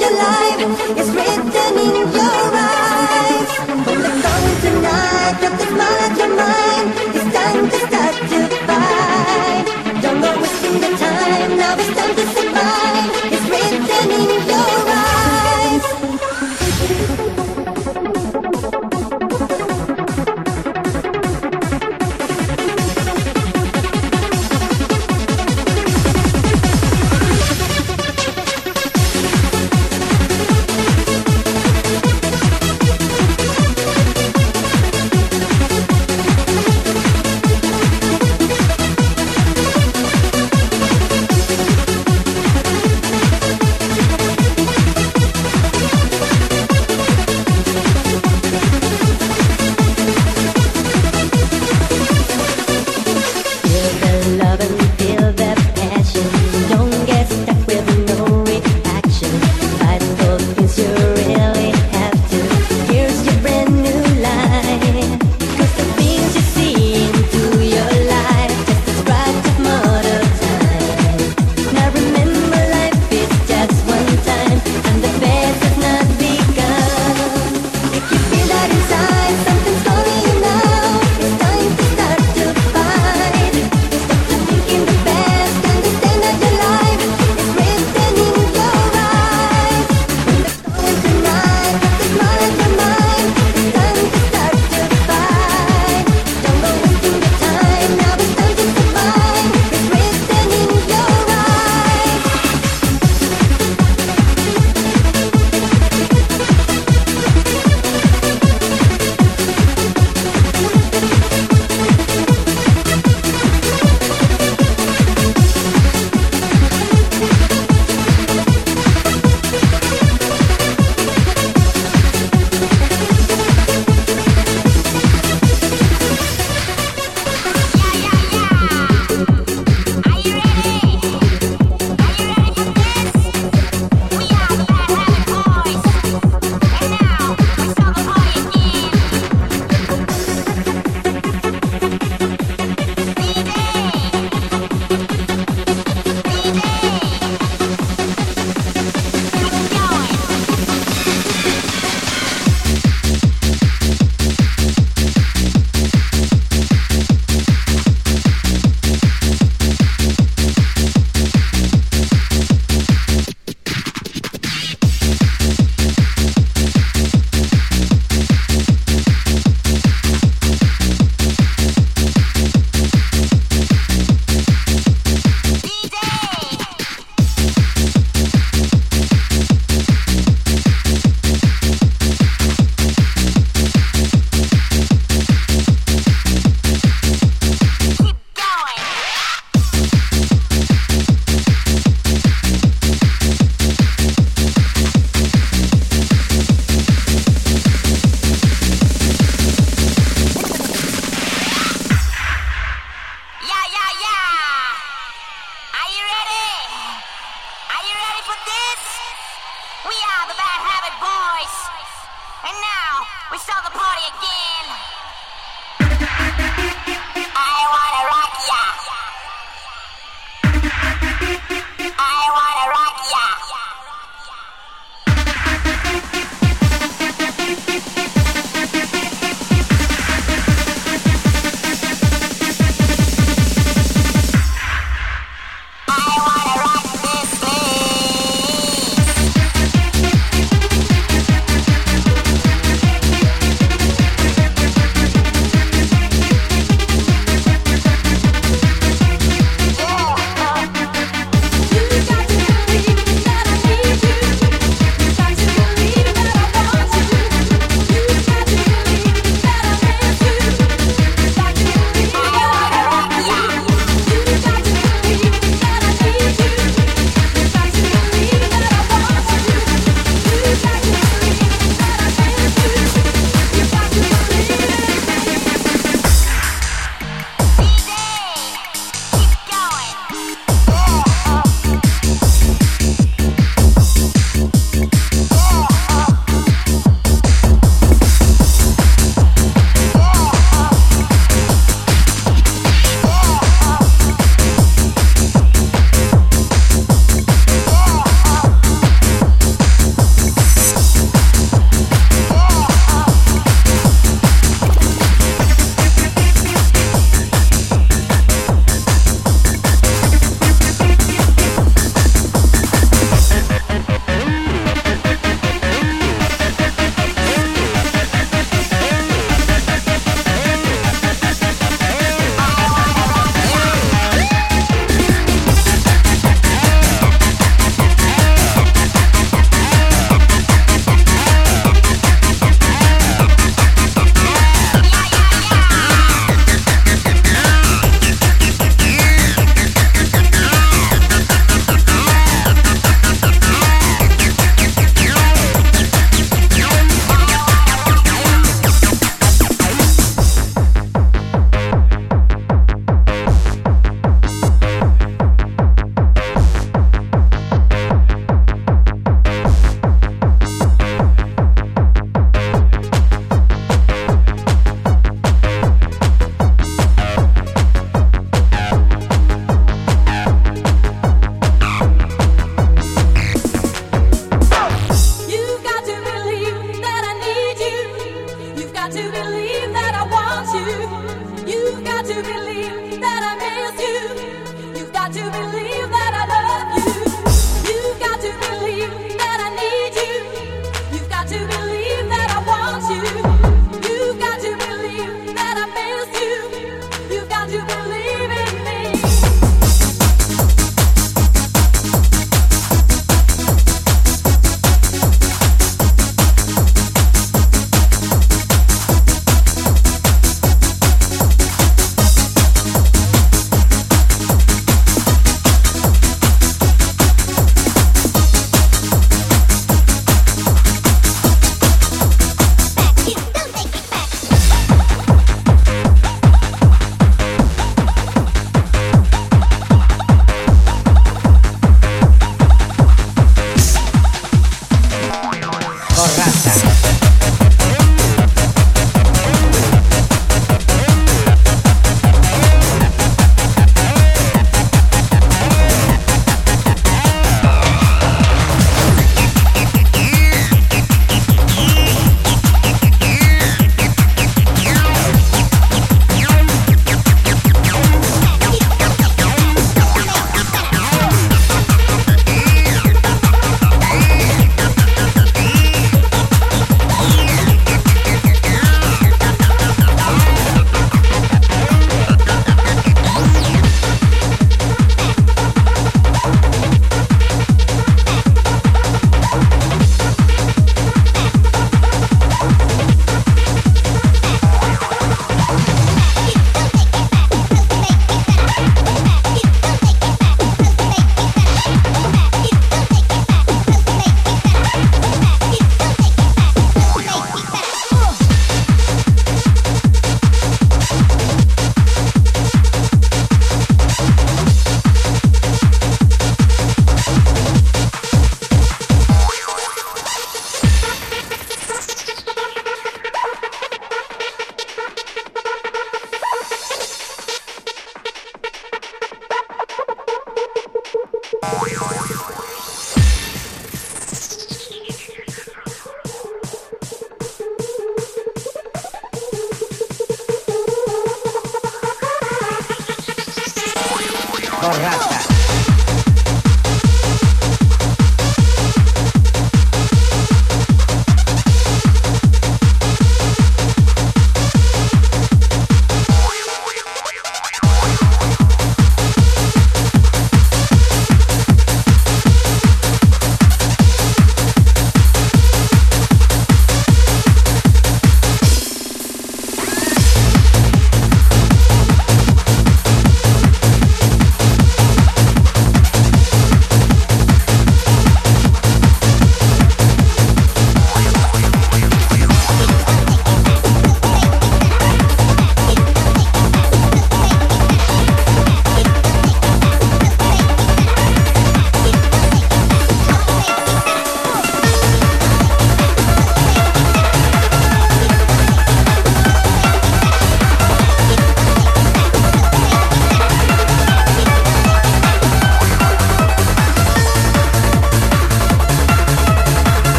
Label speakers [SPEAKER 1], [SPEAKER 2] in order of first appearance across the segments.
[SPEAKER 1] your life. It's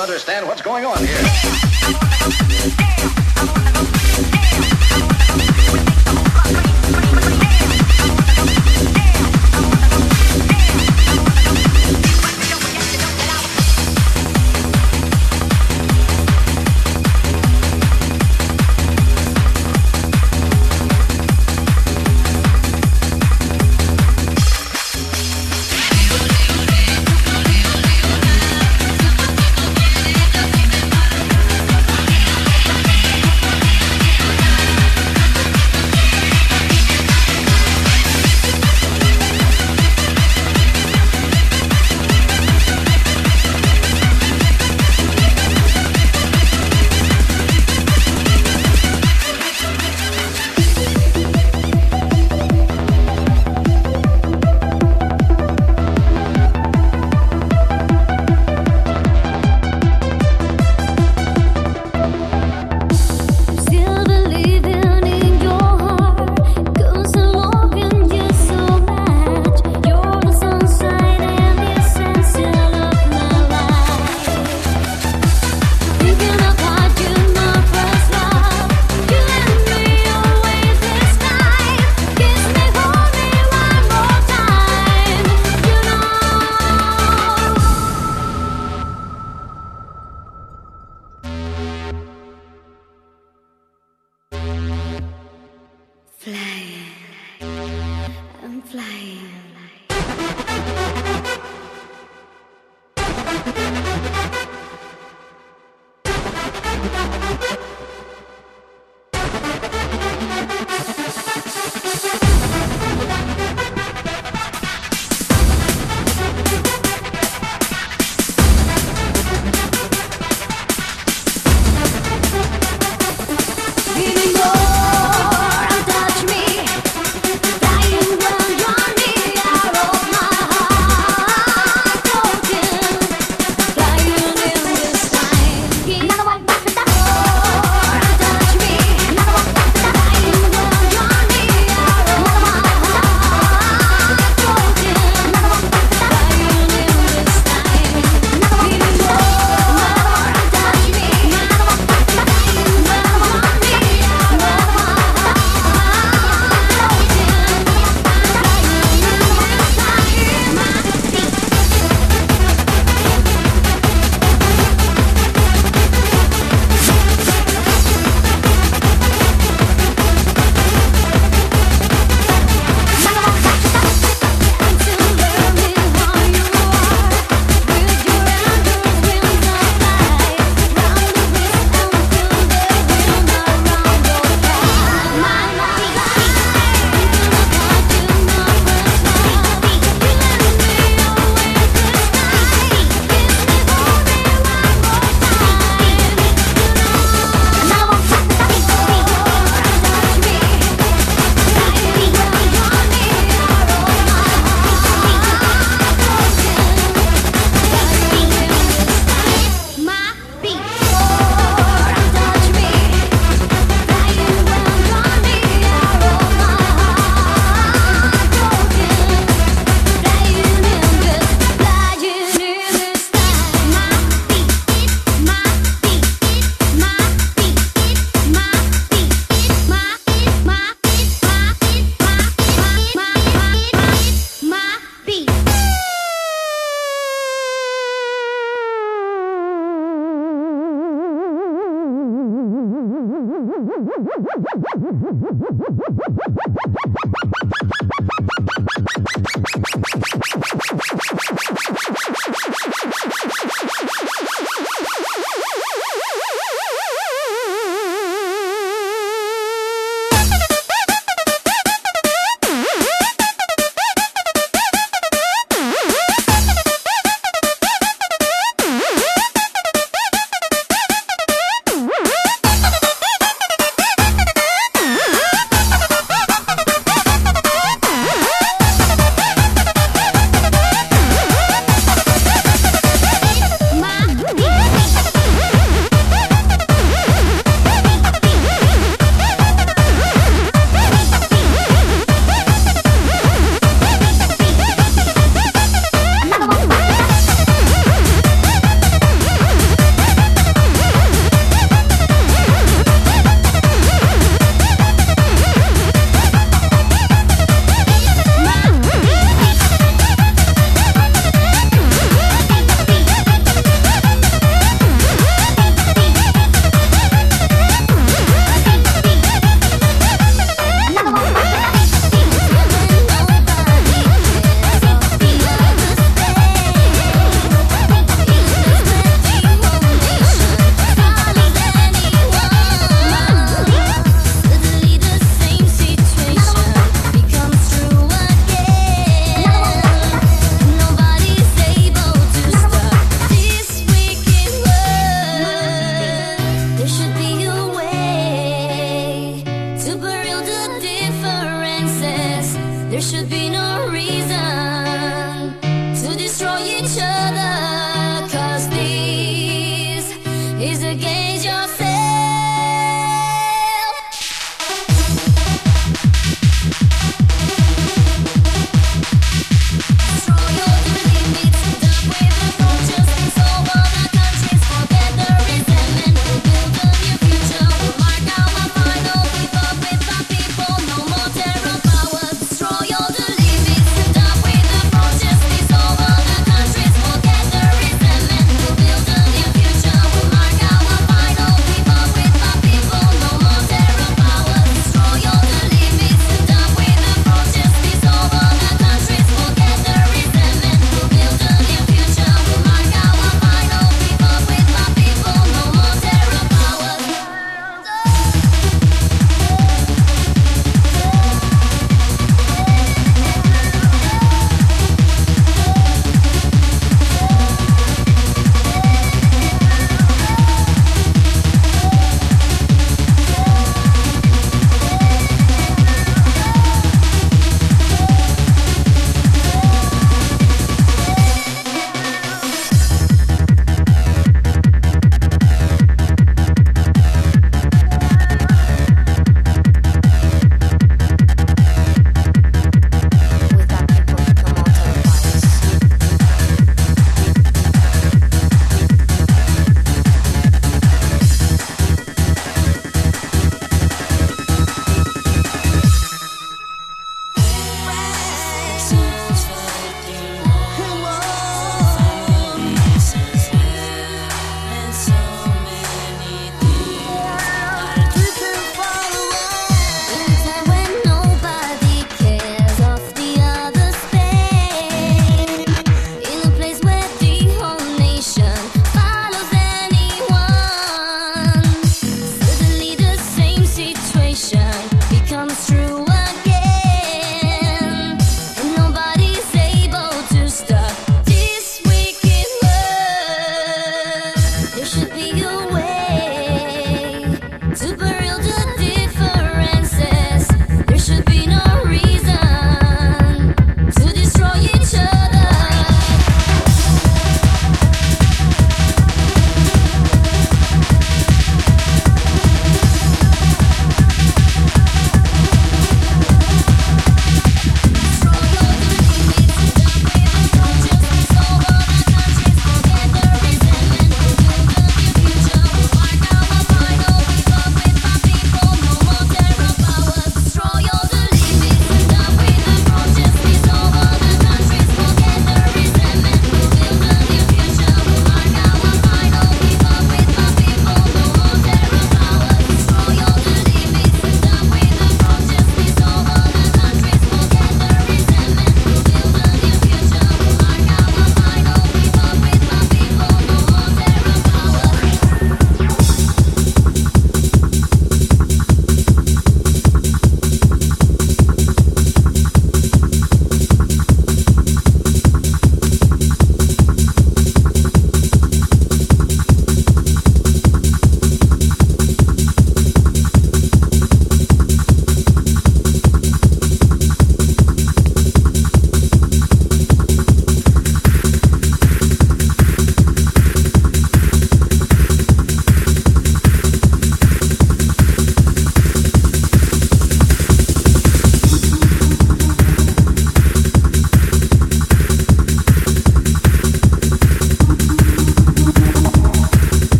[SPEAKER 2] Giving what's going on dying